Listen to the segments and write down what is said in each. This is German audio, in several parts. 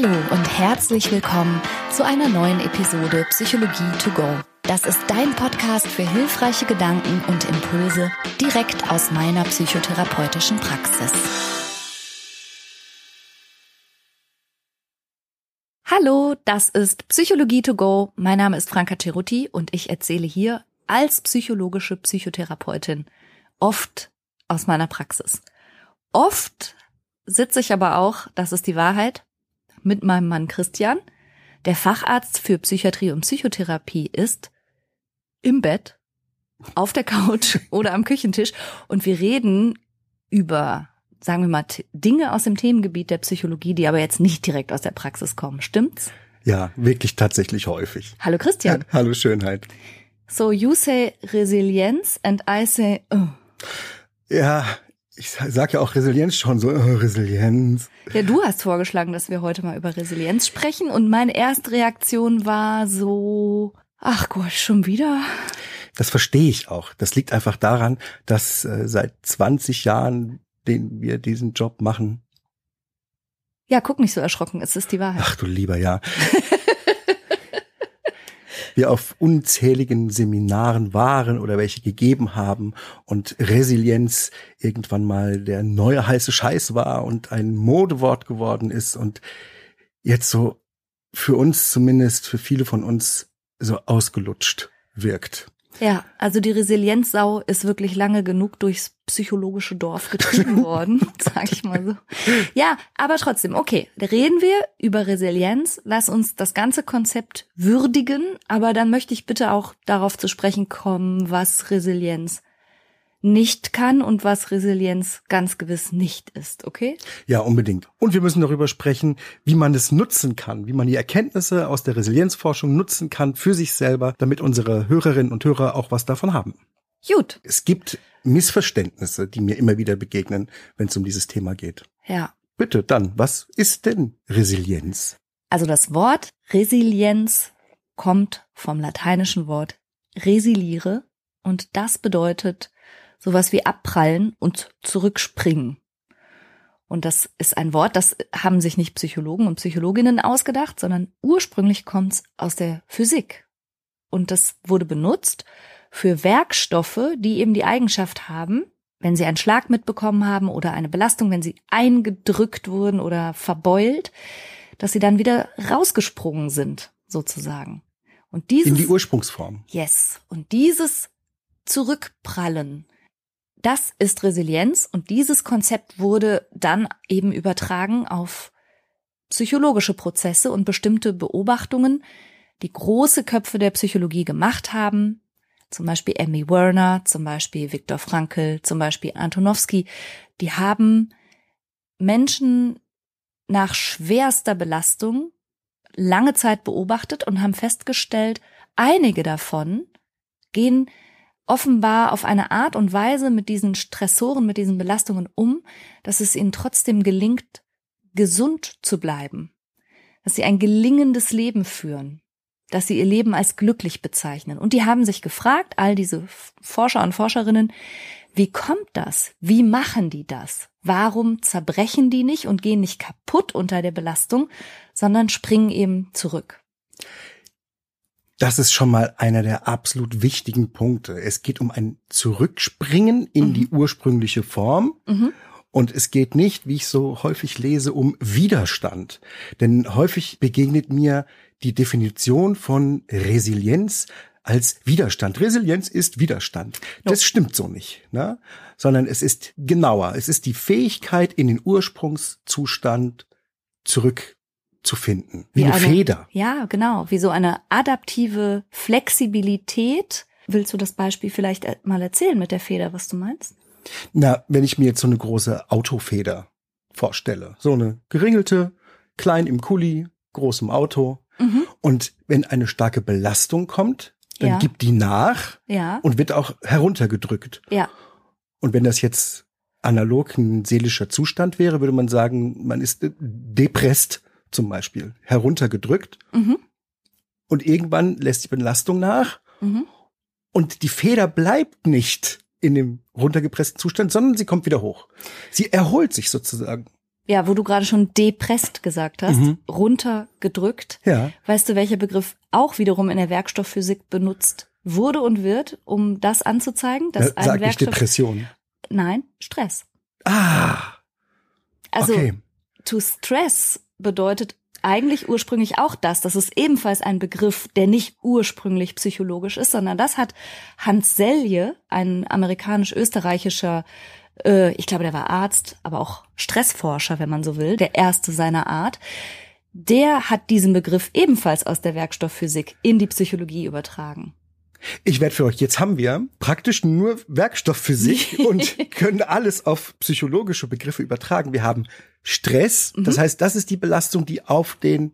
Hallo und herzlich willkommen zu einer neuen Episode Psychologie to go. Das ist dein Podcast für hilfreiche Gedanken und Impulse direkt aus meiner psychotherapeutischen Praxis. Hallo, das ist Psychologie to go. Mein Name ist Franka Cerutti und ich erzähle hier als psychologische Psychotherapeutin oft aus meiner Praxis. Oft sitze ich aber auch, das ist die Wahrheit, mit meinem Mann Christian, der Facharzt für Psychiatrie und Psychotherapie ist, im Bett, auf der Couch oder am Küchentisch und wir reden über, sagen wir mal, Dinge aus dem Themengebiet der Psychologie, die aber jetzt nicht direkt aus der Praxis kommen. Stimmt's? Ja, wirklich tatsächlich häufig. Hallo Christian. Hallo Schönheit. So you say Resilienz and I say oh. Ja, ich sag ja auch Resilienz schon so, oh, Resilienz. Ja, du hast vorgeschlagen, dass wir heute mal über Resilienz sprechen und meine erste Reaktion war so, ach Gott, schon wieder. Das verstehe ich auch. Das liegt einfach daran, dass äh, seit 20 Jahren, den wir diesen Job machen. Ja, guck nicht so erschrocken, es ist die Wahrheit. Ach du lieber, ja. wir auf unzähligen Seminaren waren oder welche gegeben haben und Resilienz irgendwann mal der neue heiße Scheiß war und ein Modewort geworden ist und jetzt so für uns zumindest, für viele von uns so ausgelutscht wirkt. Ja, also die Resilienzsau ist wirklich lange genug durchs psychologische Dorf getrieben worden, sag ich mal so. Ja, aber trotzdem, okay, reden wir über Resilienz. Lass uns das ganze Konzept würdigen, aber dann möchte ich bitte auch darauf zu sprechen kommen, was Resilienz nicht kann und was Resilienz ganz gewiss nicht ist, okay? Ja, unbedingt. Und wir müssen darüber sprechen, wie man es nutzen kann, wie man die Erkenntnisse aus der Resilienzforschung nutzen kann für sich selber, damit unsere Hörerinnen und Hörer auch was davon haben. Gut. Es gibt Missverständnisse, die mir immer wieder begegnen, wenn es um dieses Thema geht. Ja. Bitte, dann, was ist denn Resilienz? Also das Wort Resilienz kommt vom lateinischen Wort resiliere und das bedeutet sowas wie abprallen und zurückspringen. Und das ist ein Wort, das haben sich nicht Psychologen und Psychologinnen ausgedacht, sondern ursprünglich kommt es aus der Physik. Und das wurde benutzt für Werkstoffe, die eben die Eigenschaft haben, wenn sie einen Schlag mitbekommen haben oder eine Belastung, wenn sie eingedrückt wurden oder verbeult, dass sie dann wieder rausgesprungen sind, sozusagen. Und dieses, In die Ursprungsform. Yes. Und dieses Zurückprallen, das ist Resilienz und dieses Konzept wurde dann eben übertragen auf psychologische Prozesse und bestimmte Beobachtungen, die große Köpfe der Psychologie gemacht haben, zum Beispiel Emmy Werner, zum Beispiel Viktor Frankl, zum Beispiel Antonowski, die haben Menschen nach schwerster Belastung lange Zeit beobachtet und haben festgestellt, einige davon gehen offenbar auf eine Art und Weise mit diesen Stressoren, mit diesen Belastungen um, dass es ihnen trotzdem gelingt, gesund zu bleiben, dass sie ein gelingendes Leben führen, dass sie ihr Leben als glücklich bezeichnen. Und die haben sich gefragt, all diese Forscher und Forscherinnen, wie kommt das? Wie machen die das? Warum zerbrechen die nicht und gehen nicht kaputt unter der Belastung, sondern springen eben zurück? Das ist schon mal einer der absolut wichtigen Punkte. Es geht um ein Zurückspringen in mhm. die ursprüngliche Form. Mhm. Und es geht nicht, wie ich so häufig lese, um Widerstand. Denn häufig begegnet mir die Definition von Resilienz als Widerstand. Resilienz ist Widerstand. Das stimmt so nicht, ne? sondern es ist genauer. Es ist die Fähigkeit, in den Ursprungszustand zurück zu finden. Wie, wie eine, eine Feder. Ja, genau. Wie so eine adaptive Flexibilität. Willst du das Beispiel vielleicht mal erzählen mit der Feder, was du meinst? Na, wenn ich mir jetzt so eine große Autofeder vorstelle, so eine geringelte, klein im Kuli, großem Auto. Mhm. Und wenn eine starke Belastung kommt, dann ja. gibt die nach ja. und wird auch heruntergedrückt. Ja. Und wenn das jetzt analog ein seelischer Zustand wäre, würde man sagen, man ist depresst zum Beispiel heruntergedrückt mhm. und irgendwann lässt die Belastung nach mhm. und die Feder bleibt nicht in dem runtergepressten Zustand, sondern sie kommt wieder hoch. Sie erholt sich sozusagen. ja, wo du gerade schon depresst gesagt hast, Mhm. runtergedrückt. Ja. Weißt du, welcher Begriff auch wiederum in der Werkstoffphysik benutzt wurde und wird, um das anzuzeigen, dass Äh, ein Sag Werkstoff Depression. Nein, Stress. Ah, Also okay. to stress bedeutet eigentlich ursprünglich auch das. Das ist ebenfalls ein Begriff, der nicht ursprünglich psychologisch ist, sondern das hat Hans Selye, ein amerikanisch-österreichischer, äh, ich glaube, der war Arzt, aber auch Stressforscher, wenn man so will, der erste seiner Art. Der hat diesen Begriff ebenfalls aus der Werkstoffphysik in die Psychologie übertragen. Ich werde für euch, jetzt haben wir praktisch nur Werkstoffphysik und können alles auf psychologische Begriffe übertragen. Wir haben Stress, Mhm. das heißt, das ist die Belastung, die auf den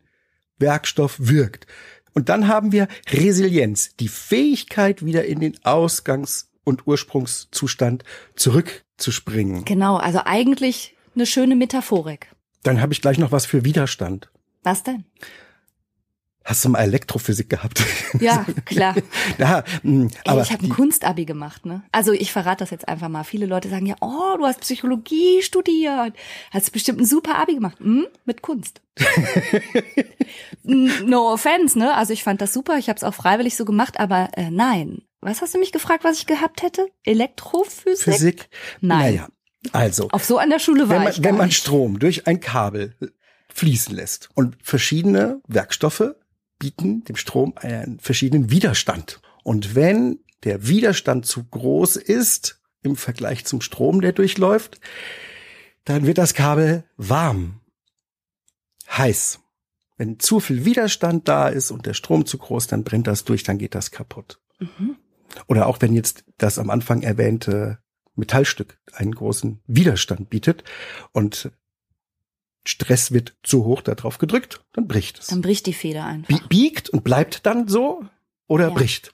Werkstoff wirkt. Und dann haben wir Resilienz, die Fähigkeit, wieder in den Ausgangs- und Ursprungszustand zurückzuspringen. Genau, also eigentlich eine schöne Metaphorik. Dann habe ich gleich noch was für Widerstand. Was denn? Hast du mal Elektrophysik gehabt? Ja, klar. ja, mh, Ey, aber ich habe ein Kunstabi gemacht, ne? Also ich verrate das jetzt einfach mal. Viele Leute sagen ja, oh, du hast Psychologie studiert. Hast bestimmt ein super Abi gemacht. Hm? Mit Kunst. No offense, ne? Also ich fand das super. Ich habe es auch freiwillig so gemacht, aber äh, nein. Was hast du mich gefragt, was ich gehabt hätte? Elektrophysik? Physik. Nein. Naja, also. Auf so einer Schule war wenn ich man, gar wenn man. Strom durch ein Kabel fließen lässt und verschiedene Werkstoffe bieten dem Strom einen verschiedenen Widerstand. Und wenn der Widerstand zu groß ist im Vergleich zum Strom, der durchläuft, dann wird das Kabel warm, heiß. Wenn zu viel Widerstand da ist und der Strom zu groß, dann brennt das durch, dann geht das kaputt. Mhm. Oder auch wenn jetzt das am Anfang erwähnte Metallstück einen großen Widerstand bietet und Stress wird zu hoch darauf gedrückt, dann bricht es. Dann bricht die Feder einfach. Bie- Biegt und bleibt dann so oder Ja. bricht.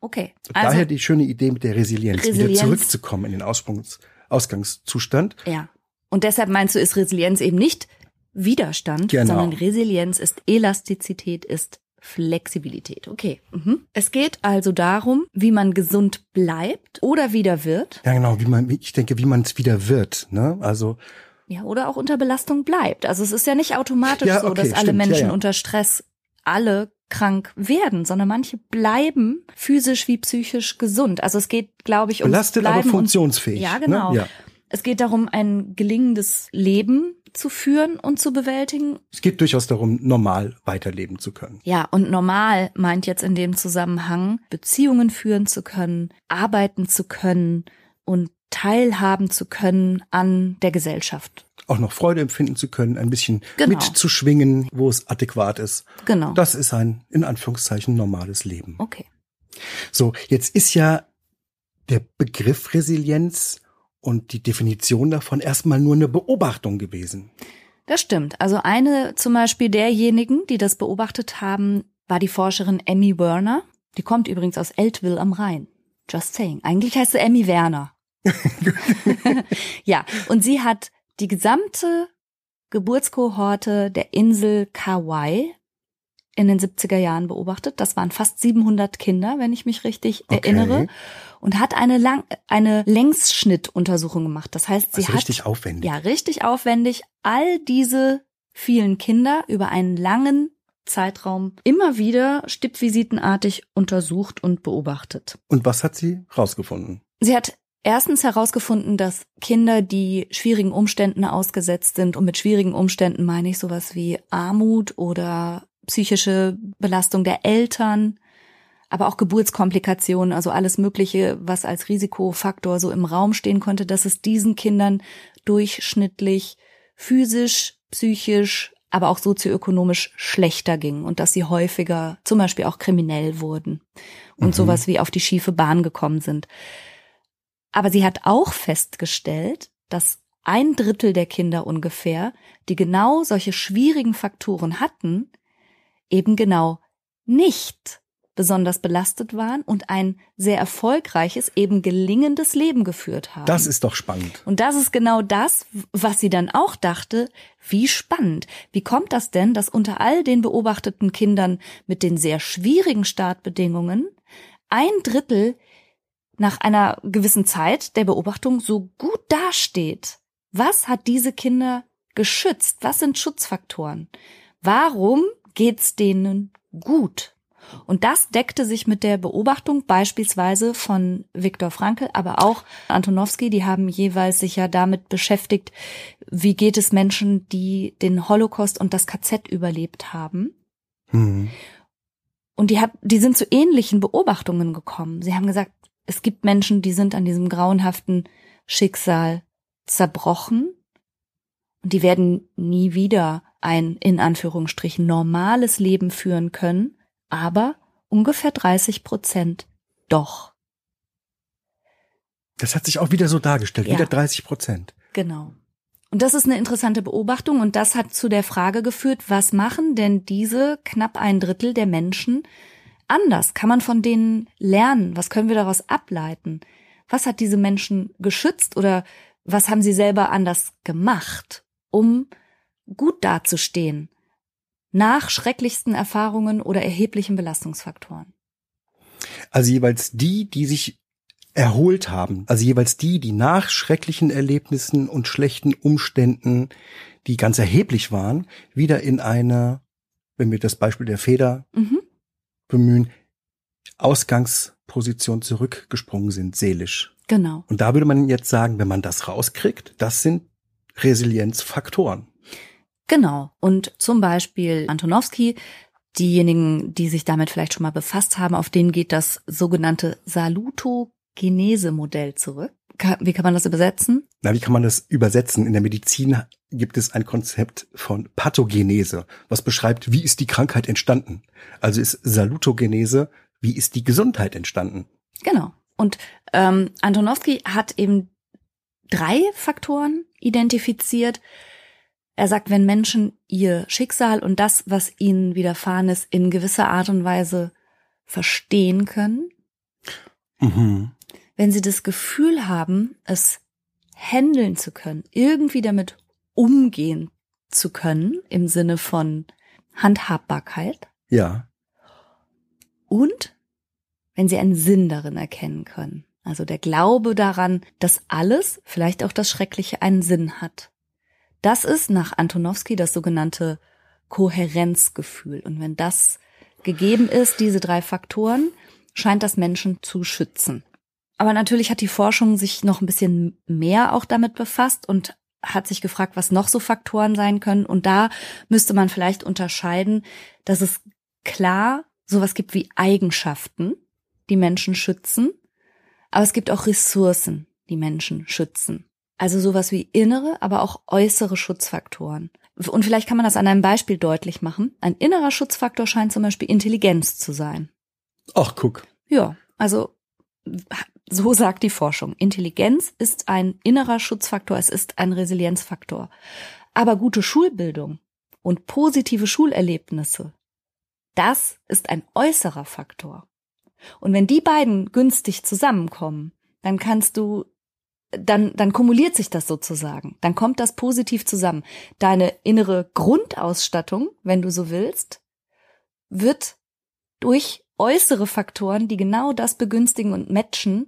Okay. Also, Daher die schöne Idee mit der Resilienz, Resilienz. wieder zurückzukommen in den Aussprungs Ausgangszustand. ja. Und deshalb meinst du, ist Resilienz eben nicht Widerstand, Genau. sondern Resilienz ist Elastizität, ist Flexibilität. Okay. Mhm. Es geht also darum, wie man gesund bleibt oder wieder wird. Ja, genau, wie man, ich denke, wie man es wieder wird. Ne? Also Ja, oder auch unter Belastung bleibt. Also es ist ja nicht automatisch Ja, so, okay, dass alle stimmt, ja, Menschen ja. unter Stress alle krank werden, sondern manche bleiben physisch wie psychisch gesund. Also es geht, glaube ich, um belastet, aber Bleiben und funktionsfähig. Ja, genau. Ne? Ja. Es geht darum, ein gelingendes Leben zu führen und zu bewältigen. Es geht durchaus darum, normal weiterleben zu können. Ja, und normal meint jetzt in dem Zusammenhang, Beziehungen führen zu können, arbeiten zu können und teilhaben zu können an der Gesellschaft. Auch noch Freude empfinden zu können, ein bisschen Genau. mitzuschwingen, wo es adäquat ist. Genau. Das ist ein, in Anführungszeichen, normales Leben. okay. So, jetzt ist ja der Begriff Resilienz und die Definition davon erstmal nur eine Beobachtung gewesen. Das stimmt. Also eine zum Beispiel derjenigen, die das beobachtet haben, war die Forscherin Emmy Werner. Die kommt übrigens aus Eltville am Rhein. Just saying. Eigentlich heißt sie Emmy Werner. ja, und sie hat die gesamte Geburtskohorte der Insel Kauai in den 70er Jahren beobachtet. Das waren fast 700 Kinder, wenn ich mich richtig Okay. erinnere. Und hat eine, Lang eine Längsschnittuntersuchung gemacht. Das heißt, sie Also hat richtig aufwendig. ja, richtig aufwendig. All diese vielen Kinder über einen langen Zeitraum immer wieder stippvisitenartig untersucht und beobachtet. Und was hat sie rausgefunden? Sie hat erstens herausgefunden, dass Kinder, die schwierigen Umständen ausgesetzt sind, und mit schwierigen Umständen meine ich sowas wie Armut oder psychische Belastung der Eltern, aber auch Geburtskomplikationen, also alles Mögliche, was als Risikofaktor so im Raum stehen konnte, dass es diesen Kindern durchschnittlich physisch, psychisch, aber auch sozioökonomisch schlechter ging und dass sie häufiger zum Beispiel auch kriminell wurden und Mhm. sowas wie auf die schiefe Bahn gekommen sind. Aber sie hat auch festgestellt, dass ein Drittel der Kinder ungefähr, die genau solche schwierigen Faktoren hatten, eben genau nicht besonders belastet waren und ein sehr erfolgreiches, eben gelingendes Leben geführt haben. Das ist doch spannend. Und das ist genau das, was sie dann auch dachte, wie spannend. Wie kommt das denn, dass unter all den beobachteten Kindern mit den sehr schwierigen Startbedingungen ein Drittel nach einer gewissen Zeit der Beobachtung so gut dasteht? Was hat diese Kinder geschützt? Was sind Schutzfaktoren? Warum geht's denen gut? Und das deckte sich mit der Beobachtung beispielsweise von Viktor Frankl, aber auch Antonowski, die haben jeweils sich ja damit beschäftigt, wie geht es Menschen, die den Holocaust und das KZ überlebt haben. Mhm. Und die, hat, die sind zu ähnlichen Beobachtungen gekommen. Sie haben gesagt, es gibt Menschen, die sind an diesem grauenhaften Schicksal zerbrochen und die werden nie wieder ein in Anführungsstrichen normales Leben führen können aber ungefähr 30 Prozent doch. Das hat sich auch wieder so dargestellt, ja. wieder 30 Prozent. Genau. Und das ist eine interessante Beobachtung und das hat zu der Frage geführt, was machen denn diese knapp ein Drittel der Menschen anders? Kann man von denen lernen? Was können wir daraus ableiten? Was hat diese Menschen geschützt oder was haben sie selber anders gemacht, um gut dazustehen? nach schrecklichsten Erfahrungen oder erheblichen Belastungsfaktoren? Also jeweils die, die sich erholt haben, also jeweils die, die nach schrecklichen Erlebnissen und schlechten Umständen, die ganz erheblich waren, wieder in eine, wenn wir das Beispiel der Feder mhm. Bemühen, Ausgangsposition zurückgesprungen sind, seelisch. Genau. Und da würde man jetzt sagen, wenn man das rauskriegt, das sind Resilienzfaktoren. Genau. Und zum Beispiel Antonowski, diejenigen, die sich damit vielleicht schon mal befasst haben, auf denen geht das sogenannte Salutogenese-Modell zurück. Wie kann man das übersetzen? Na, wie kann man das übersetzen? In der Medizin gibt es ein Konzept von Pathogenese, was beschreibt, wie ist die Krankheit entstanden. Also ist Salutogenese, wie ist die Gesundheit entstanden? Genau. Und ähm, Antonowski hat eben drei Faktoren identifiziert, er sagt, wenn Menschen ihr Schicksal und das, was ihnen widerfahren ist, in gewisser Art und Weise verstehen können, mhm. wenn sie das Gefühl haben, es handeln zu können, irgendwie damit umgehen zu können, im Sinne von Handhabbarkeit. Ja. Und wenn sie einen Sinn darin erkennen können. Also der Glaube daran, dass alles, vielleicht auch das Schreckliche, einen Sinn hat. Das ist nach Antonowski das sogenannte Kohärenzgefühl. Und wenn das gegeben ist, diese drei Faktoren, scheint das Menschen zu schützen. Aber natürlich hat die Forschung sich noch ein bisschen mehr auch damit befasst und hat sich gefragt, was noch so Faktoren sein können. Und da müsste man vielleicht unterscheiden, dass es klar sowas gibt wie Eigenschaften, die Menschen schützen. Aber es gibt auch Ressourcen, die Menschen schützen. Also sowas wie innere, aber auch äußere Schutzfaktoren. Und vielleicht kann man das an einem Beispiel deutlich machen. Ein innerer Schutzfaktor scheint zum Beispiel Intelligenz zu sein. Ach, guck. Ja, also so sagt die Forschung. Intelligenz ist ein innerer Schutzfaktor, es ist ein Resilienzfaktor. Aber gute Schulbildung und positive Schulerlebnisse, das ist ein äußerer Faktor. Und wenn die beiden günstig zusammenkommen, dann kannst du dann, dann kumuliert sich das sozusagen. Dann kommt das positiv zusammen. Deine innere Grundausstattung, wenn du so willst, wird durch äußere Faktoren, die genau das begünstigen und matchen,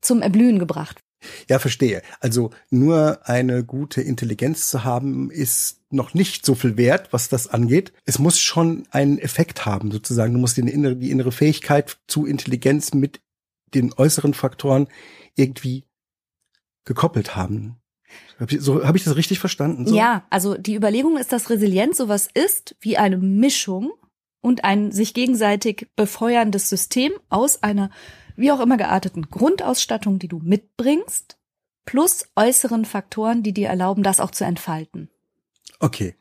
zum Erblühen gebracht. Ja, verstehe. Also nur eine gute Intelligenz zu haben, ist noch nicht so viel wert, was das angeht. Es muss schon einen Effekt haben, sozusagen. Du musst die innere, die innere Fähigkeit zu Intelligenz mit den äußeren Faktoren irgendwie gekoppelt haben. So habe ich das richtig verstanden? So? Ja, also die Überlegung ist, dass Resilienz sowas ist wie eine Mischung und ein sich gegenseitig befeuerndes System aus einer wie auch immer gearteten Grundausstattung, die du mitbringst, plus äußeren Faktoren, die dir erlauben, das auch zu entfalten. Okay.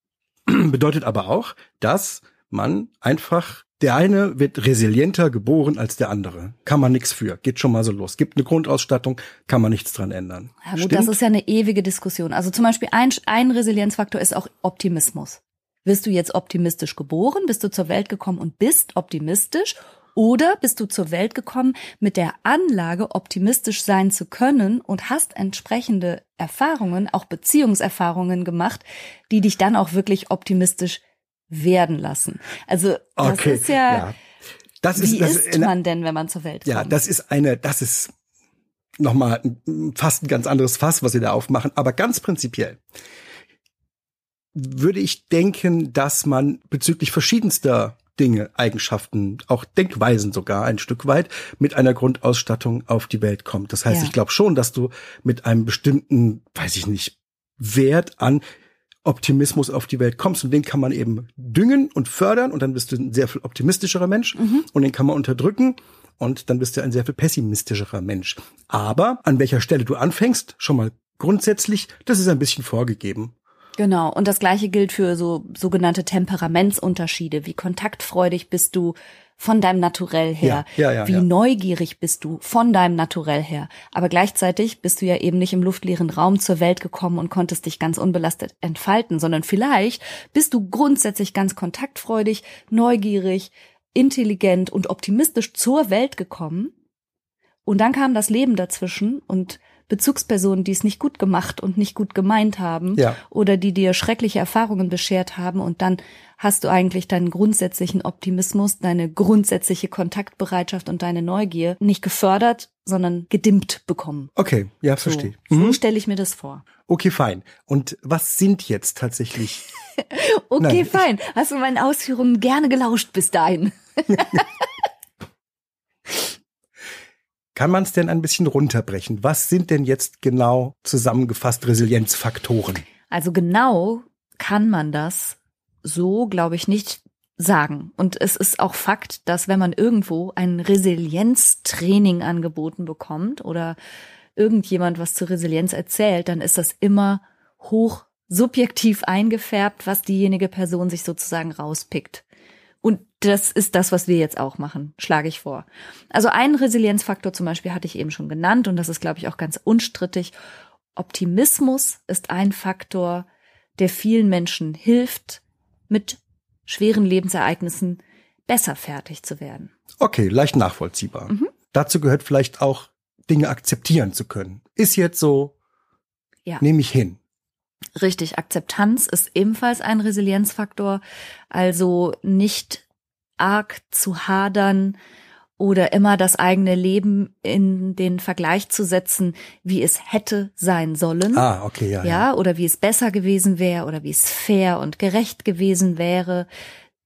Bedeutet aber auch, dass man einfach der eine wird resilienter geboren als der andere. Kann man nichts für. Geht schon mal so los. Gibt eine Grundausstattung, kann man nichts dran ändern. Ja gut, Stimmt? das ist ja eine ewige Diskussion. Also zum Beispiel ein, ein Resilienzfaktor ist auch Optimismus. Wirst du jetzt optimistisch geboren? Bist du zur Welt gekommen und bist optimistisch? Oder bist du zur Welt gekommen mit der Anlage, optimistisch sein zu können und hast entsprechende Erfahrungen, auch Beziehungserfahrungen gemacht, die dich dann auch wirklich optimistisch werden lassen. Also das okay, ist ja, ja. Das ist, wie das ist man denn, wenn man zur Welt kommt? Ja, das ist eine, das ist nochmal fast ein ganz anderes Fass, was sie da aufmachen. Aber ganz prinzipiell würde ich denken, dass man bezüglich verschiedenster Dinge, Eigenschaften, auch Denkweisen sogar ein Stück weit mit einer Grundausstattung auf die Welt kommt. Das heißt, ja. ich glaube schon, dass du mit einem bestimmten, weiß ich nicht, Wert an Optimismus auf die Welt kommst und den kann man eben düngen und fördern und dann bist du ein sehr viel optimistischerer Mensch mhm. und den kann man unterdrücken und dann bist du ein sehr viel pessimistischerer Mensch. Aber an welcher Stelle du anfängst, schon mal grundsätzlich, das ist ein bisschen vorgegeben. Genau. Und das Gleiche gilt für so sogenannte Temperamentsunterschiede. Wie kontaktfreudig bist du von deinem Naturell her? Ja, ja, ja, Wie neugierig bist du von deinem Naturell her? Aber gleichzeitig bist du ja eben nicht im luftleeren Raum zur Welt gekommen und konntest dich ganz unbelastet entfalten, sondern vielleicht bist du grundsätzlich ganz kontaktfreudig, neugierig, intelligent und optimistisch zur Welt gekommen. Und dann kam das Leben dazwischen und Bezugspersonen, die es nicht gut gemacht und nicht gut gemeint haben ja. oder die dir schreckliche Erfahrungen beschert haben und dann hast du eigentlich deinen grundsätzlichen Optimismus, deine grundsätzliche Kontaktbereitschaft und deine Neugier nicht gefördert, sondern gedimmt bekommen. Okay, ja, verstehe. So, mhm. so stelle ich mir das vor. Okay, fein. Und was sind jetzt tatsächlich? okay, Nein. fein. Hast du meinen Ausführungen gerne gelauscht bis dahin? Kann man es denn ein bisschen runterbrechen? Was sind denn jetzt genau zusammengefasst Resilienzfaktoren? Also genau kann man das so, glaube ich, nicht sagen. Und es ist auch Fakt, dass wenn man irgendwo ein Resilienztraining angeboten bekommt oder irgendjemand was zur Resilienz erzählt, dann ist das immer hoch subjektiv eingefärbt, was diejenige Person sich sozusagen rauspickt. Und das ist das, was wir jetzt auch machen, schlage ich vor. Also einen Resilienzfaktor zum Beispiel hatte ich eben schon genannt und das ist, glaube ich, auch ganz unstrittig. Optimismus ist ein Faktor, der vielen Menschen hilft, mit schweren Lebensereignissen besser fertig zu werden. Okay, leicht nachvollziehbar. Mhm. Dazu gehört vielleicht auch Dinge akzeptieren zu können. Ist jetzt so, ja. nehme ich hin. Richtig, Akzeptanz ist ebenfalls ein Resilienzfaktor. Also nicht arg zu hadern oder immer das eigene Leben in den Vergleich zu setzen, wie es hätte sein sollen. Ah, okay, ja. Ja, ja. oder wie es besser gewesen wäre oder wie es fair und gerecht gewesen wäre.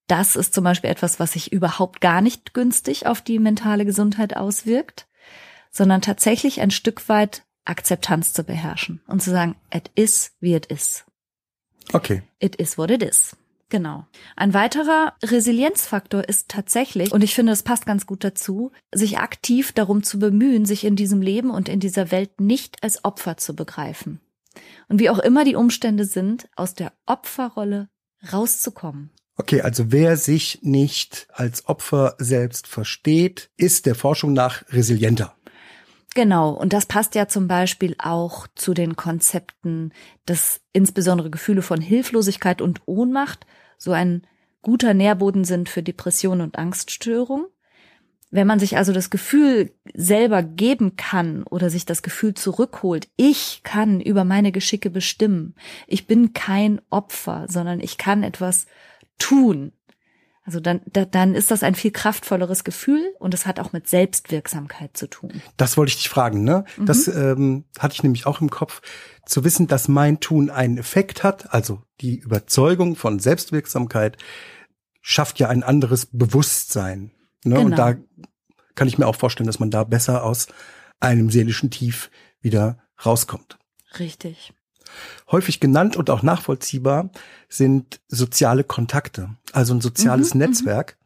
Das ist zum Beispiel etwas, was sich überhaupt gar nicht günstig auf die mentale Gesundheit auswirkt, sondern tatsächlich ein Stück weit Akzeptanz zu beherrschen und zu sagen, it is wie it is. Okay. It is what it is. Genau. Ein weiterer Resilienzfaktor ist tatsächlich, und ich finde, es passt ganz gut dazu, sich aktiv darum zu bemühen, sich in diesem Leben und in dieser Welt nicht als Opfer zu begreifen. Und wie auch immer die Umstände sind, aus der Opferrolle rauszukommen. Okay, also wer sich nicht als Opfer selbst versteht, ist der Forschung nach resilienter. Genau, und das passt ja zum Beispiel auch zu den Konzepten, dass insbesondere Gefühle von Hilflosigkeit und Ohnmacht so ein guter Nährboden sind für Depression und Angststörung. Wenn man sich also das Gefühl selber geben kann oder sich das Gefühl zurückholt, ich kann über meine Geschicke bestimmen, ich bin kein Opfer, sondern ich kann etwas tun, also dann, da, dann ist das ein viel kraftvolleres Gefühl und es hat auch mit Selbstwirksamkeit zu tun. Das wollte ich dich fragen, ne? Mhm. Das ähm, hatte ich nämlich auch im Kopf, zu wissen, dass mein Tun einen Effekt hat, also die Überzeugung von Selbstwirksamkeit schafft ja ein anderes Bewusstsein. Ne? Genau. Und da kann ich mir auch vorstellen, dass man da besser aus einem seelischen Tief wieder rauskommt. Richtig. Häufig genannt und auch nachvollziehbar sind soziale Kontakte, also ein soziales mhm, mhm, Netzwerk.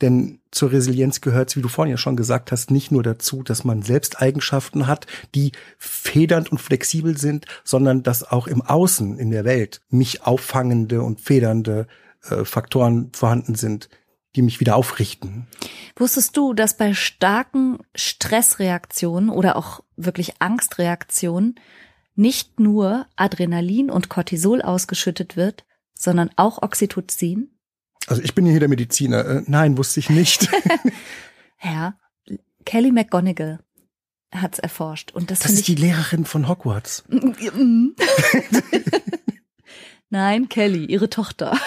Denn zur Resilienz gehört, wie du vorhin ja schon gesagt hast, nicht nur dazu, dass man selbst Eigenschaften hat, die federnd und flexibel sind, sondern dass auch im Außen, in der Welt, mich auffangende und federnde äh, Faktoren vorhanden sind, die mich wieder aufrichten. Wusstest du, dass bei starken Stressreaktionen oder auch wirklich Angstreaktionen nicht nur Adrenalin und Cortisol ausgeschüttet wird, sondern auch Oxytocin? Also ich bin hier der Mediziner. Äh, nein, wusste ich nicht. ja, Kelly McGonigal hat's erforscht und das, das ist die Lehrerin von Hogwarts. Nein, Kelly, ihre Tochter.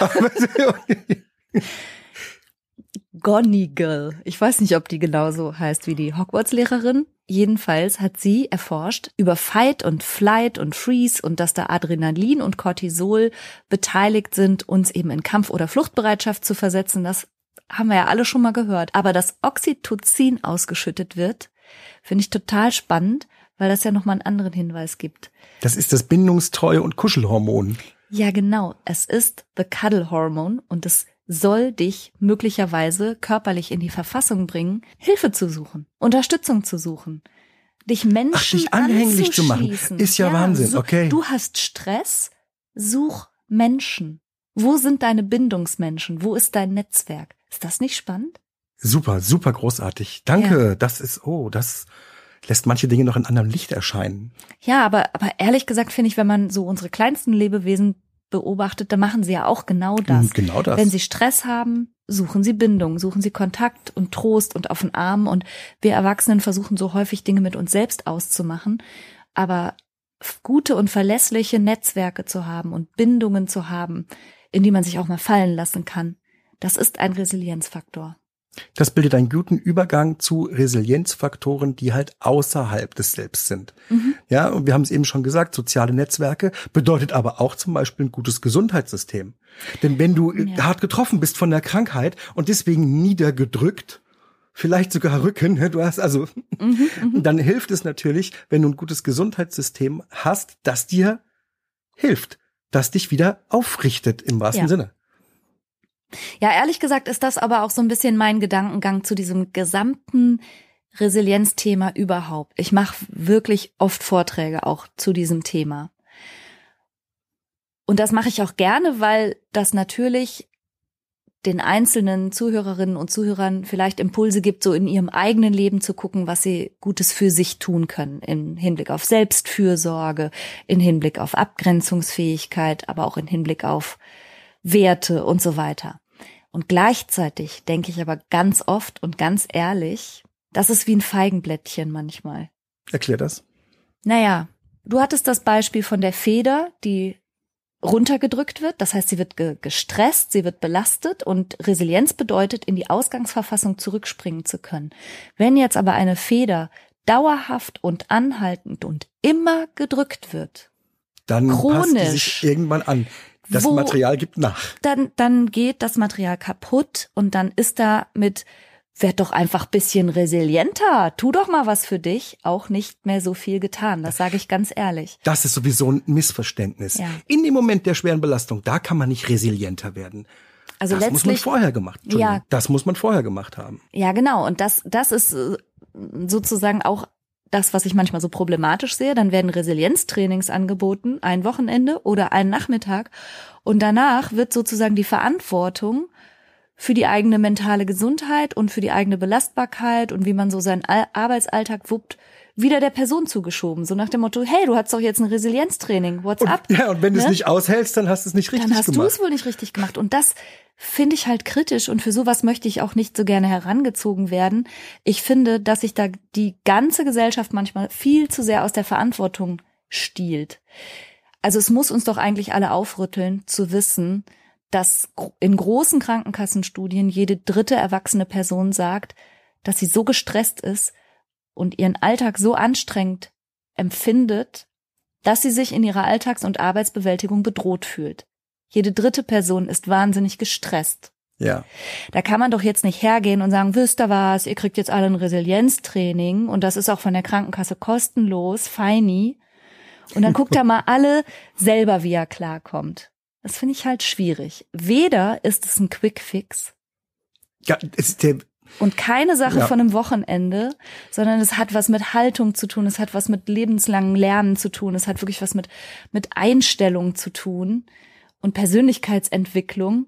McGonagall. Ich weiß nicht, ob die genauso heißt wie die Hogwarts-Lehrerin. Jedenfalls hat sie erforscht über Fight und Flight und Freeze und dass da Adrenalin und Cortisol beteiligt sind, uns eben in Kampf- oder Fluchtbereitschaft zu versetzen. Das haben wir ja alle schon mal gehört. Aber dass Oxytocin ausgeschüttet wird, finde ich total spannend, weil das ja nochmal einen anderen Hinweis gibt. Das ist das Bindungstreue- und Kuschelhormon. Ja, genau. Es ist the Cuddle Hormone und es soll dich möglicherweise körperlich in die Verfassung bringen, Hilfe zu suchen, Unterstützung zu suchen, dich Menschen Ach, dich anhänglich zu machen. Ist ja, ja Wahnsinn, okay. Du hast Stress, such Menschen. Wo sind deine Bindungsmenschen? Wo ist dein Netzwerk? Ist das nicht spannend? Super, super großartig. Danke. Ja. Das ist, oh, das lässt manche Dinge noch in anderem Licht erscheinen. Ja, aber, aber ehrlich gesagt finde ich, wenn man so unsere kleinsten Lebewesen beobachtet, da machen sie ja auch genau das. Genau das. Wenn sie Stress haben, suchen sie Bindung, suchen sie Kontakt und Trost und auf den Arm. Und wir Erwachsenen versuchen so häufig Dinge mit uns selbst auszumachen. Aber gute und verlässliche Netzwerke zu haben und Bindungen zu haben, in die man sich auch mal fallen lassen kann, das ist ein Resilienzfaktor. Das bildet einen guten Übergang zu Resilienzfaktoren, die halt außerhalb des Selbst sind. Mhm. Ja, und wir haben es eben schon gesagt, soziale Netzwerke bedeutet aber auch zum Beispiel ein gutes Gesundheitssystem. Denn wenn du ja. hart getroffen bist von der Krankheit und deswegen niedergedrückt, vielleicht sogar Rücken, ne, du hast also, mhm, mhm, dann hilft es natürlich, wenn du ein gutes Gesundheitssystem hast, das dir hilft, das dich wieder aufrichtet im wahrsten ja. Sinne. Ja, ehrlich gesagt ist das aber auch so ein bisschen mein Gedankengang zu diesem gesamten Resilienzthema überhaupt. Ich mache wirklich oft Vorträge auch zu diesem Thema. Und das mache ich auch gerne, weil das natürlich den einzelnen Zuhörerinnen und Zuhörern vielleicht Impulse gibt, so in ihrem eigenen Leben zu gucken, was sie Gutes für sich tun können, im Hinblick auf Selbstfürsorge, in Hinblick auf Abgrenzungsfähigkeit, aber auch in Hinblick auf Werte und so weiter. Und gleichzeitig denke ich aber ganz oft und ganz ehrlich, das ist wie ein Feigenblättchen manchmal. Erklär das. Naja, du hattest das Beispiel von der Feder, die runtergedrückt wird. Das heißt, sie wird ge gestresst, sie wird belastet und Resilienz bedeutet, in die Ausgangsverfassung zurückspringen zu können. Wenn jetzt aber eine Feder dauerhaft und anhaltend und immer gedrückt wird, dann chronisch, passt die sich irgendwann an. Das Material gibt nach. Dann, dann geht das Material kaputt und dann ist da mit werd doch einfach bisschen resilienter, tu doch mal was für dich, auch nicht mehr so viel getan. Das sage ich ganz ehrlich. Das ist sowieso ein Missverständnis. Ja. In dem Moment der schweren Belastung, da kann man nicht resilienter werden. Also das muss man vorher gemacht. Ja, das muss man vorher gemacht haben. Ja, genau. Und das, das ist äh, sozusagen auch das, was ich manchmal so problematisch sehe. Dann werden Resilienztrainings angeboten, ein Wochenende oder einen Nachmittag. Und danach wird sozusagen die Verantwortung für die eigene mentale Gesundheit und für die eigene Belastbarkeit und wie man so seinen Arbeitsalltag wuppt, wieder der Person zugeschoben. So nach dem Motto, hey, du hast doch jetzt ein Resilienztraining, what's und, up? Ja, und wenn ne? du es nicht aushältst, dann hast du es nicht richtig gemacht. Dann hast du es wohl nicht richtig gemacht. Und das finde ich halt kritisch und für sowas möchte ich auch nicht so gerne herangezogen werden. Ich finde, dass sich da die ganze Gesellschaft manchmal viel zu sehr aus der Verantwortung stiehlt. Also es muss uns doch eigentlich alle aufrütteln, zu wissen, dass in großen Krankenkassenstudien jede dritte erwachsene Person sagt, dass sie so gestresst ist, und ihren Alltag so anstrengend empfindet, dass sie sich in ihrer Alltags- und Arbeitsbewältigung bedroht fühlt. Jede dritte Person ist wahnsinnig gestresst. Ja. Da kann man doch jetzt nicht hergehen und sagen, wisst ihr was, ihr kriegt jetzt alle ein Resilienztraining und das ist auch von der Krankenkasse kostenlos, feini. Und dann guckt er mal alle selber, wie er klarkommt. Das finde ich halt schwierig. Weder ist es ein Quick Fix. Ja, ist der, und keine Sache ja. von einem Wochenende, sondern es hat was mit Haltung zu tun, es hat was mit lebenslangem Lernen zu tun, es hat wirklich was mit, mit Einstellung zu tun und Persönlichkeitsentwicklung.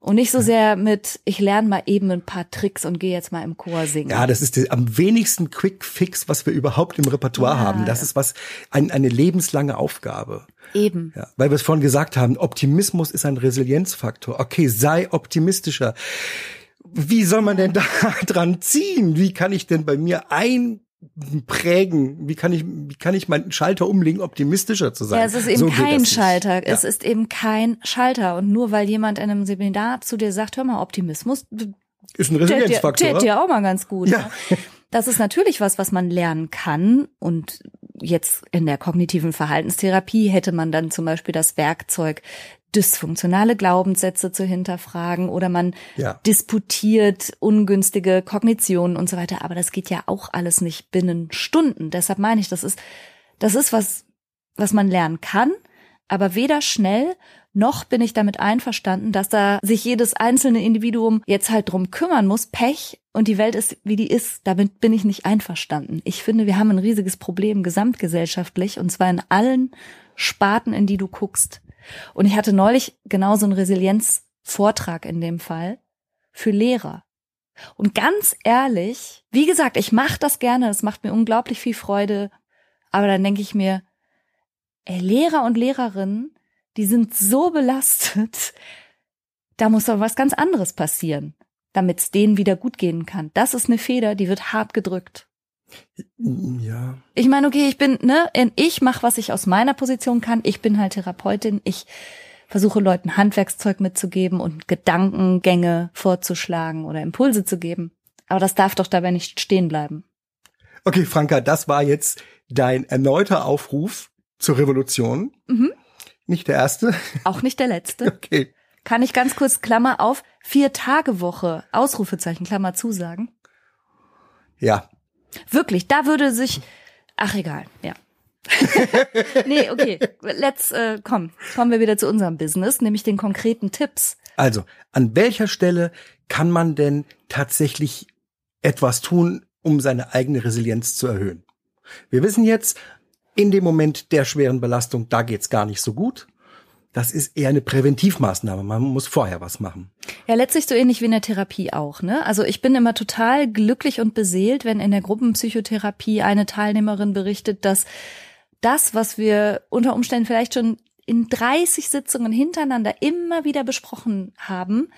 Und nicht so sehr mit, ich lerne mal eben ein paar Tricks und gehe jetzt mal im Chor singen. Ja, das ist der, am wenigsten Quick Fix, was wir überhaupt im Repertoire ja, haben. Das ist was, ein, eine lebenslange Aufgabe. Eben. Ja, weil wir es vorhin gesagt haben, Optimismus ist ein Resilienzfaktor. Okay, sei optimistischer wie soll man denn da dran ziehen? Wie kann ich denn bei mir einprägen? Wie kann ich, wie kann ich meinen Schalter umlegen, optimistischer zu sein? Ja, es ist eben so kein Schalter. Ja. Es ist eben kein Schalter. Und nur weil jemand in einem Seminar zu dir sagt, hör mal, Optimismus, Ist ein Resilienzfaktor. Tät ja auch mal ganz gut. Ja. Ne? Das ist natürlich was, was man lernen kann. Und jetzt in der kognitiven Verhaltenstherapie hätte man dann zum Beispiel das Werkzeug, dysfunktionale Glaubenssätze zu hinterfragen oder man Ja. disputiert ungünstige Kognitionen und so weiter. Aber das geht ja auch alles nicht binnen Stunden. Deshalb meine ich, das ist, das ist was, was man lernen kann, aber weder schnell noch bin ich damit einverstanden, dass da sich jedes einzelne Individuum jetzt halt drum kümmern muss. Pech und die Welt ist, wie die ist. Damit bin ich nicht einverstanden. Ich finde, wir haben ein riesiges Problem gesamtgesellschaftlich und zwar in allen Sparten, in die du guckst. Und ich hatte neulich genauso einen Resilienzvortrag in dem Fall für Lehrer. Und ganz ehrlich, wie gesagt, ich mache das gerne, es macht mir unglaublich viel Freude, aber dann denke ich mir, ey, Lehrer und Lehrerinnen, die sind so belastet, da muss doch was ganz anderes passieren, damit es denen wieder gut gehen kann. Das ist eine Feder, die wird hart gedrückt. Ja. Ich meine, okay, ich bin, ne, ich mache, was ich aus meiner Position kann. Ich bin halt Therapeutin. Ich versuche Leuten Handwerkszeug mitzugeben und Gedankengänge vorzuschlagen oder Impulse zu geben. Aber das darf doch dabei nicht stehen bleiben. Okay, Franka, das war jetzt dein erneuter Aufruf zur Revolution. Mhm. Nicht der erste. Auch nicht der letzte. Okay. Kann ich ganz kurz Klammer auf vier Tage Woche Ausrufezeichen Klammer zusagen? Ja. Wirklich, da würde sich ach egal, ja. nee, okay, let's äh, komm, kommen wir wieder zu unserem Business, nämlich den konkreten Tipps. Also, an welcher Stelle kann man denn tatsächlich etwas tun, um seine eigene Resilienz zu erhöhen? Wir wissen jetzt, in dem Moment der schweren Belastung, da geht's gar nicht so gut. Das ist eher eine Präventivmaßnahme. Man muss vorher was machen. Ja, letztlich so ähnlich wie in der Therapie auch, ne? Also ich bin immer total glücklich und beseelt, wenn in der Gruppenpsychotherapie eine Teilnehmerin berichtet, dass das, was wir unter Umständen vielleicht schon in 30 Sitzungen hintereinander immer wieder besprochen haben,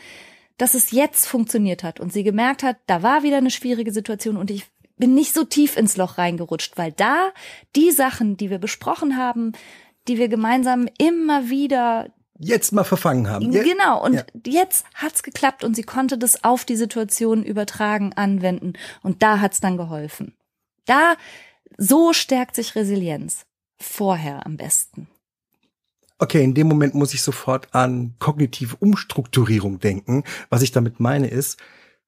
dass es jetzt funktioniert hat und sie gemerkt hat, da war wieder eine schwierige Situation und ich bin nicht so tief ins Loch reingerutscht, weil da die Sachen, die wir besprochen haben, die wir gemeinsam immer wieder Jetzt mal verfangen haben. Je Genau, und Ja. jetzt hat's geklappt und sie konnte das auf die Situation übertragen, anwenden und da hat's dann geholfen. Da, so stärkt sich Resilienz. Vorher am besten. Okay, in dem Moment muss ich sofort an kognitive Umstrukturierung denken. Was ich damit meine ist,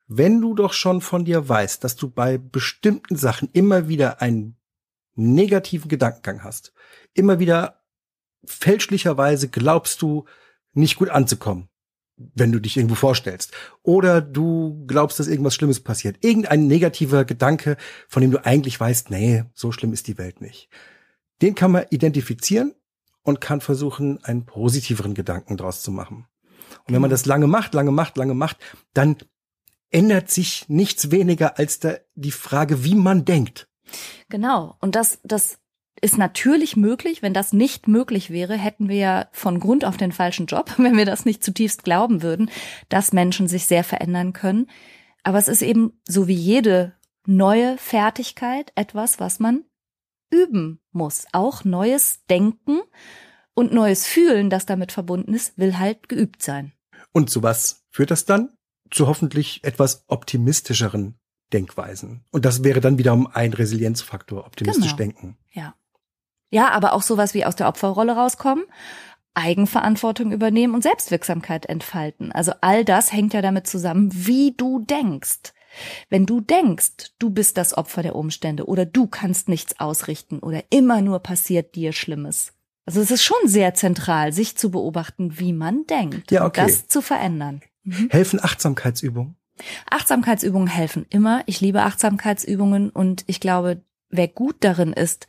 wenn du doch schon von dir weißt, dass du bei bestimmten Sachen immer wieder einen negativen Gedankengang hast, immer wieder fälschlicherweise glaubst du, nicht gut anzukommen, wenn du dich irgendwo vorstellst. Oder du glaubst, dass irgendwas Schlimmes passiert. Irgendein negativer Gedanke, von dem du eigentlich weißt, nee, so schlimm ist die Welt nicht. Den kann man identifizieren und kann versuchen, einen positiveren Gedanken draus zu machen. Und wenn man das lange macht, lange macht, lange macht, dann ändert sich nichts weniger als da die Frage, wie man denkt. Genau. Und das, das ist natürlich möglich. Wenn das nicht möglich wäre, hätten wir ja von Grund auf den falschen Job, wenn wir das nicht zutiefst glauben würden, dass Menschen sich sehr verändern können. Aber es ist eben so wie jede neue Fertigkeit etwas, was man üben muss. Auch neues Denken und neues Fühlen, das damit verbunden ist, will halt geübt sein. Und zu was führt das dann? Zu hoffentlich etwas optimistischeren Denkweisen. Und das wäre dann wiederum ein Resilienzfaktor, optimistisch Genau. denken. Ja. Ja, aber auch sowas wie aus der Opferrolle rauskommen, Eigenverantwortung übernehmen und Selbstwirksamkeit entfalten. Also all das hängt ja damit zusammen, wie du denkst. Wenn du denkst, du bist das Opfer der Umstände oder du kannst nichts ausrichten oder immer nur passiert dir Schlimmes. Also es ist schon sehr zentral, sich zu beobachten, wie man denkt Ja, und okay. das zu verändern. Helfen Achtsamkeitsübungen? Achtsamkeitsübungen helfen immer. Ich liebe Achtsamkeitsübungen und ich glaube, wer gut darin ist,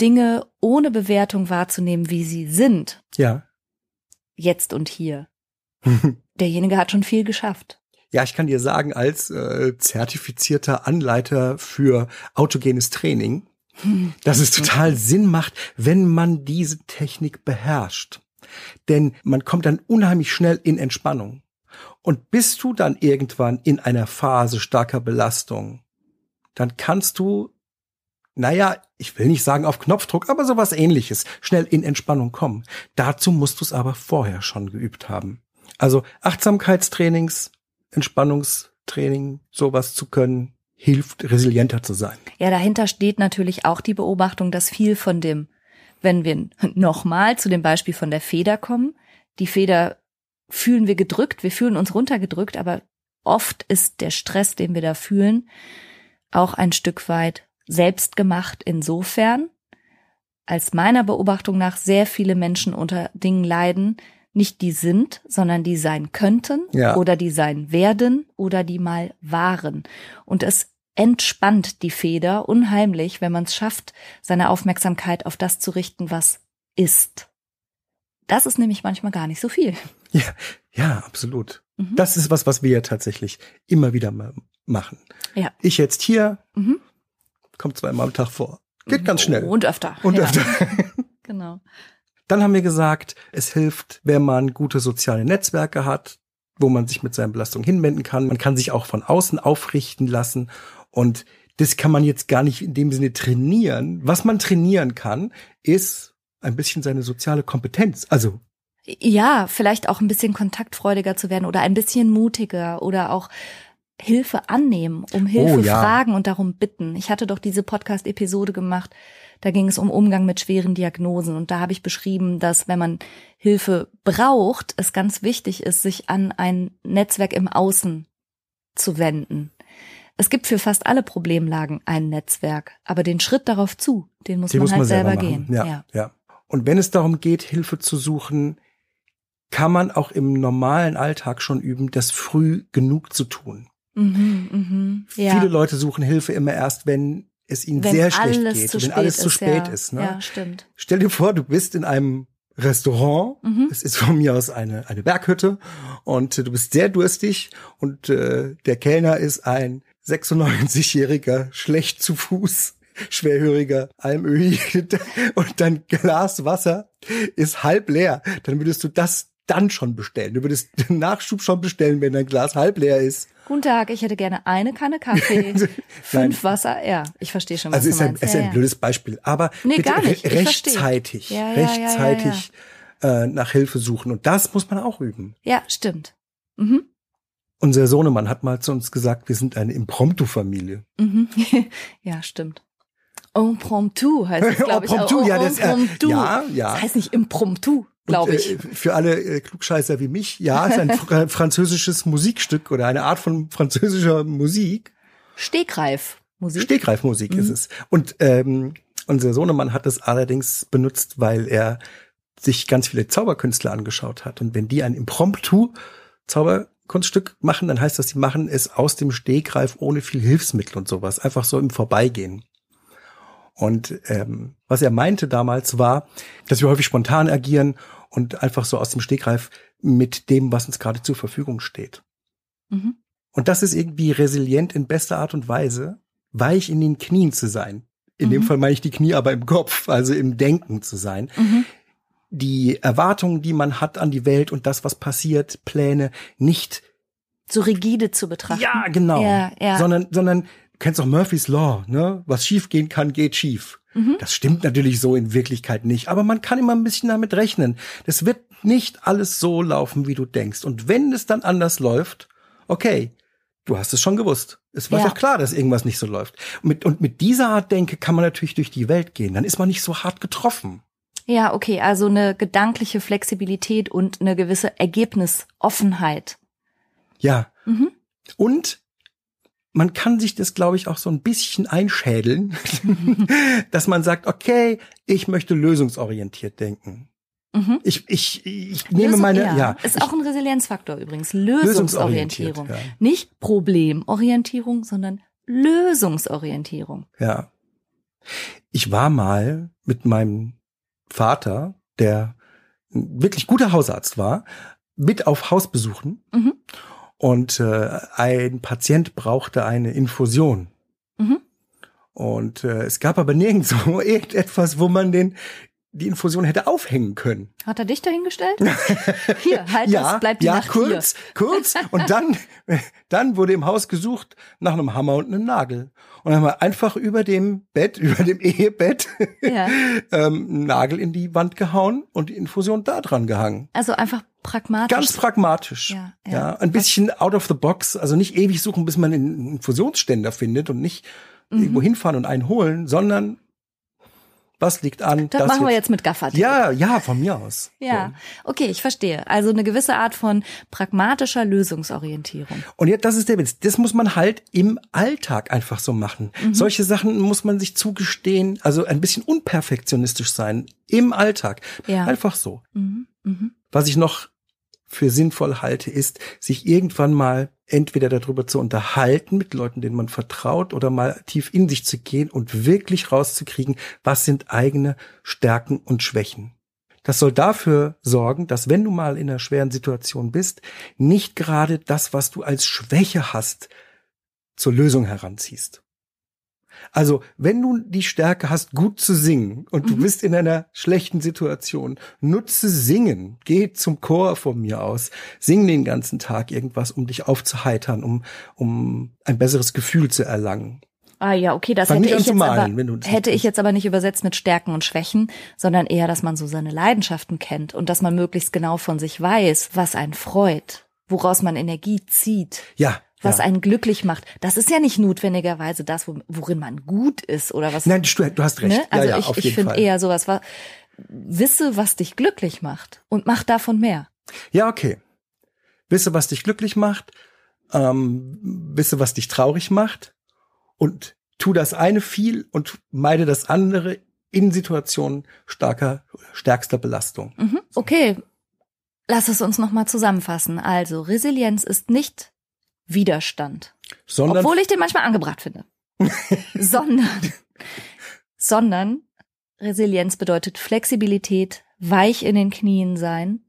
Dinge ohne Bewertung wahrzunehmen, wie sie sind, Ja. jetzt und hier, derjenige hat schon viel geschafft. Ja, ich kann dir sagen, als äh, zertifizierter Anleiter für autogenes Training, dass es total Sinn macht, wenn man diese Technik beherrscht. Denn man kommt dann unheimlich schnell in Entspannung. Und bist du dann irgendwann in einer Phase starker Belastung, dann kannst du, naja, ich will nicht sagen auf Knopfdruck, aber sowas ähnliches, schnell in Entspannung kommen. Dazu musst du es aber vorher schon geübt haben. Also Achtsamkeitstrainings Entspannungstraining, sowas zu können, hilft, resilienter zu sein. Ja, dahinter steht natürlich auch die Beobachtung, dass viel von dem, wenn wir nochmal zu dem Beispiel von der Feder kommen, die Feder fühlen wir gedrückt, wir fühlen uns runtergedrückt, aber oft ist der Stress, den wir da fühlen, auch ein Stück weit selbst gemacht insofern, als meiner Beobachtung nach sehr viele Menschen unter Dingen leiden, nicht die sind, sondern die sein könnten Ja. oder die sein werden oder die mal waren. Und es entspannt die Feder unheimlich, wenn man es schafft, seine Aufmerksamkeit auf das zu richten, was ist. Das ist nämlich manchmal gar nicht so viel. Ja, ja, absolut. Mhm. Das ist was, was wir ja tatsächlich immer wieder mal machen. Ja. Ich jetzt hier, Mhm. Kommt zweimal am Tag vor. Geht ganz schnell. Und öfter. Und ja. öfter. Genau. Dann haben wir gesagt, es hilft, wenn man gute soziale Netzwerke hat, wo man sich mit seinen Belastungen hinwenden kann. Man kann sich auch von außen aufrichten lassen und das kann man jetzt gar nicht in dem Sinne trainieren. Was man trainieren kann, ist ein bisschen seine soziale Kompetenz. Also Ja, vielleicht auch ein bisschen kontaktfreudiger zu werden oder ein bisschen mutiger oder auch Hilfe annehmen, um Hilfe Oh, ja. fragen und darum bitten. Ich hatte doch diese Podcast-Episode gemacht, da ging es um Umgang mit schweren Diagnosen und da habe ich beschrieben, dass wenn man Hilfe braucht, es ganz wichtig ist, sich an ein Netzwerk im Außen zu wenden. Es gibt für fast alle Problemlagen ein Netzwerk, aber den Schritt darauf zu, den muss die man muss halt man selber selber gehen. Ja, ja. Und wenn es darum geht, Hilfe zu suchen, kann man auch im normalen Alltag schon üben, das früh genug zu tun. Mhm, mhm. Ja. Viele Leute suchen Hilfe immer erst, wenn es ihnen wenn sehr schlecht geht, wenn alles zu spät ja. ist. Ne? Ja, stimmt. Stell dir vor, du bist in einem Restaurant, Mhm. es ist von mir aus eine, eine Berghütte und äh, du bist sehr durstig und äh, der Kellner ist ein 96-jähriger, schlecht zu Fuß, schwerhöriger Almöhi und dein Glas Wasser ist halb leer. Dann würdest du das dann schon bestellen. Du würdest den Nachschub schon bestellen, wenn dein Glas halb leer ist. Guten Tag, ich hätte gerne eine Kanne Kaffee, fünf Wasser. Ja, ich verstehe schon, was Also ist du ein, meinst. ist ja, ein blödes Beispiel. Aber Nee, bitte rechtzeitig, Ja, ja, ja, rechtzeitig Äh, nach Hilfe suchen. Und das muss man auch üben. Ja, stimmt. Mhm. Unser Sohnemann hat mal zu uns gesagt, wir sind eine Impromptu-Familie. Mhm. ja, stimmt. Impromptu heißt es, glaube ich. Impromptu, ja, das- äh, Impromptu. ja, ja. Das heißt nicht impromptu, glaube Und, ich. Äh, für alle äh, Klugscheißer wie mich, ja, ist ein fr französisches Musikstück oder eine Art von französischer Musik. Stegreif. Musik. Stegreifmusik Mhm. ist es. Und ähm, unser Sohnemann hat es allerdings benutzt, weil er sich ganz viele Zauberkünstler angeschaut hat. Und wenn die ein Impromptu Zauberkunststück machen, dann heißt das, sie machen es aus dem Stegreif ohne viel Hilfsmittel und sowas. Einfach so im Vorbeigehen. Und ähm, was er meinte damals war, dass wir häufig spontan agieren und einfach so aus dem Stegreif mit dem, was uns gerade zur Verfügung steht. Mhm. Und das ist irgendwie resilient in bester Art und Weise, weich in den Knien zu sein. In dem Mhm. Fall meine ich die Knie aber im Kopf, also im Denken zu sein. Mhm. Die Erwartungen, die man hat an die Welt und das, was passiert, Pläne, nicht, So rigide zu betrachten. ja, genau, Ja, ja. sondern, sondern, du kennst auch Murphy's Law, ne? Was schief gehen kann, geht schief. Mhm. Das stimmt natürlich so in Wirklichkeit nicht, aber man kann immer ein bisschen damit rechnen. Das wird nicht alles so laufen, wie du denkst. Und wenn es dann anders läuft, okay, du hast es schon gewusst. Es war Ja. doch klar, dass irgendwas nicht so läuft. Und mit, und mit dieser Art Denke kann man natürlich durch die Welt gehen. Dann ist man nicht so hart getroffen. Ja, okay, also eine gedankliche Flexibilität und eine gewisse Ergebnisoffenheit. Ja. Mhm. Und man kann sich das, glaube ich, auch so ein bisschen einschädeln, dass man sagt, okay, ich möchte lösungsorientiert denken. Mhm. Ich, ich, ich nehme Lösung- meine, ja, ist ich, auch ein Resilienzfaktor übrigens. Lösungsorientierung. ja. Nicht Problemorientierung, sondern Lösungsorientierung. ja. Ich war mal mit meinem Vater, der ein wirklich guter Hausarzt war, mit auf Hausbesuchen Mhm. Und äh, ein Patient brauchte eine Infusion. Mhm. Und äh, es gab aber nirgendwo irgendetwas, wo man den die Infusion hätte aufhängen können. Hat er dich dahingestellt? Hier, halt ja, das, bleibt die ja, Nacht kurz, kurz. Und dann, dann wurde im Haus gesucht nach einem Hammer und einem Nagel. Und dann haben wir einfach über dem Bett, über dem Ehebett, hier. Ja. ähm, einen Nagel in die Wand gehauen und die Infusion da dran gehangen. Also einfach pragmatisch. Ganz pragmatisch. Ja, ja. ja ein bisschen out of the box. Also nicht ewig suchen, bis man einen Fusionsständer findet und nicht mhm. irgendwo hinfahren und einen holen, sondern was liegt an? Das, das machen wir jetzt mit Gaffer. Ja, ja, von mir aus. Ja, okay, ich verstehe. Also eine gewisse Art von pragmatischer Lösungsorientierung. Und jetzt, das ist der Witz. Das muss man halt im Alltag einfach so machen. Mhm. Solche Sachen muss man sich zugestehen. Also ein bisschen unperfektionistisch sein im Alltag. Ja. Einfach so. Mhm. Mhm. Was ich noch für sinnvoll halte, ist, sich irgendwann mal entweder darüber zu unterhalten mit Leuten, denen man vertraut, oder mal tief in sich zu gehen und wirklich rauszukriegen, was sind eigene Stärken und Schwächen. Das soll dafür sorgen, dass wenn du mal in einer schweren Situation bist, nicht gerade das, was du als Schwäche hast, zur Lösung heranziehst. Also, wenn du die Stärke hast, gut zu singen und du mhm. bist in einer schlechten Situation, nutze Singen. Geh zum Chor von mir aus. Sing den ganzen Tag irgendwas, um dich aufzuheitern, um, um ein besseres Gefühl zu erlangen. Ah ja, okay, das hätte ich, jetzt malen, aber, hätte ich jetzt aber nicht übersetzt mit Stärken und Schwächen, sondern eher, dass man so seine Leidenschaften kennt und dass man möglichst genau von sich weiß, was einen freut, woraus man Energie zieht. Ja, was ja. einen glücklich macht. Das ist ja nicht notwendigerweise das, worin man gut ist oder was. Nein, du, du hast recht. Ne? Also ja, ja, ich, ich finde eher sowas, war, wisse, was dich glücklich macht und mach davon mehr. Ja, okay. Wisse, was dich glücklich macht, ähm, wisse, was dich traurig macht und tu das eine viel und meide das andere in Situationen starker, stärkster Belastung. Mhm, okay. Lass es uns nochmal zusammenfassen. Also, Resilienz ist nicht Widerstand. Sondern Obwohl ich den manchmal angebracht finde. sondern, sondern Resilienz bedeutet Flexibilität, weich in den Knien sein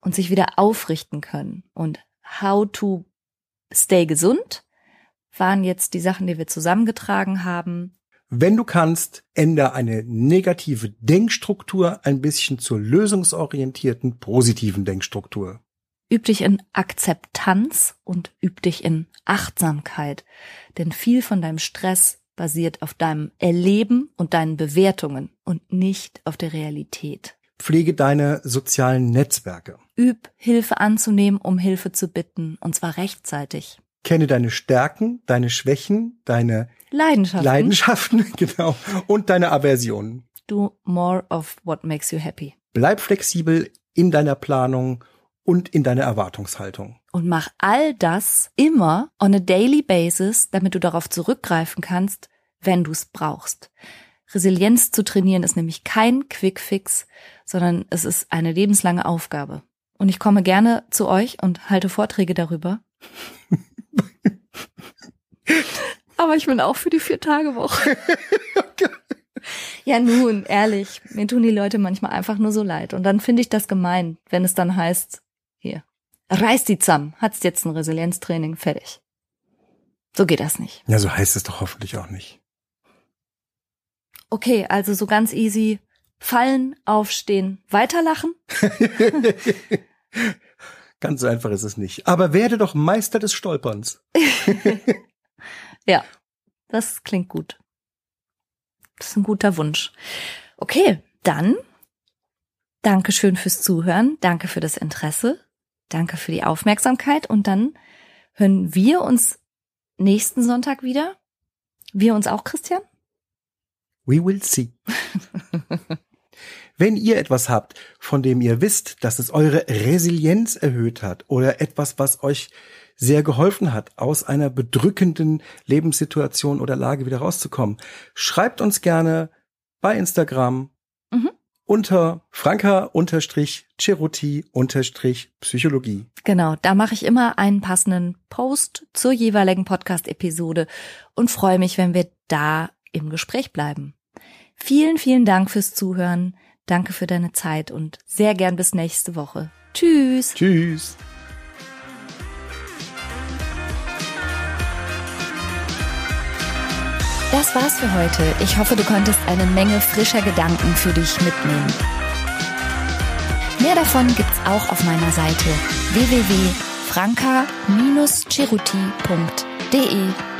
und sich wieder aufrichten können. Und how to stay gesund waren jetzt die Sachen, die wir zusammengetragen haben. Wenn du kannst, ändere eine negative Denkstruktur ein bisschen zur lösungsorientierten, positiven Denkstruktur. Üb dich in Akzeptanz und üb dich in Achtsamkeit. Denn viel von deinem Stress basiert auf deinem Erleben und deinen Bewertungen und nicht auf der Realität. Pflege deine sozialen Netzwerke. Üb, Hilfe anzunehmen, um Hilfe zu bitten, und zwar rechtzeitig. Kenne deine Stärken, deine Schwächen, deine Leidenschaften. Leidenschaften, genau, und deine Aversionen. Do more of what makes you happy. Bleib flexibel in deiner Planung und in deiner Erwartungshaltung. Und mach all das immer on a daily basis, damit du darauf zurückgreifen kannst, wenn du es brauchst. Resilienz zu trainieren ist nämlich kein Quickfix, sondern es ist eine lebenslange Aufgabe. Und ich komme gerne zu euch und halte Vorträge darüber. Aber ich bin auch für die Vier-Tage-Woche. ja, nun, ehrlich, mir tun die Leute manchmal einfach nur so leid. Und dann finde ich das gemein, wenn es dann heißt. Reiß die zusammen. Hat's jetzt ein Resilienztraining fertig. So geht das nicht. Ja, so heißt es doch hoffentlich auch nicht. Okay, also so ganz easy. Fallen, aufstehen, weiterlachen. ganz so einfach ist es nicht. Aber werde doch Meister des Stolperns. ja, das klingt gut. Das ist ein guter Wunsch. Okay, dann danke schön fürs Zuhören. Danke für das Interesse. Danke für die Aufmerksamkeit und dann hören wir uns nächsten Sonntag wieder. Wir uns auch, Christian? We will see. Wenn ihr etwas habt, von dem ihr wisst, dass es eure Resilienz erhöht hat oder etwas, was euch sehr geholfen hat, aus einer bedrückenden Lebenssituation oder Lage wieder rauszukommen, schreibt uns gerne bei Instagram unter Franka-Cheruti-Psychologie. Genau, da mache ich immer einen passenden Post zur jeweiligen Podcast-Episode und freue mich, wenn wir da im Gespräch bleiben. Vielen, vielen Dank fürs Zuhören. Danke für deine Zeit und sehr gern bis nächste Woche. Tschüss. Tschüss. Das war's für heute. Ich hoffe, du konntest eine Menge frischer Gedanken für dich mitnehmen. Mehr davon gibt's auch auf meiner Seite www.franca-ceruti.de.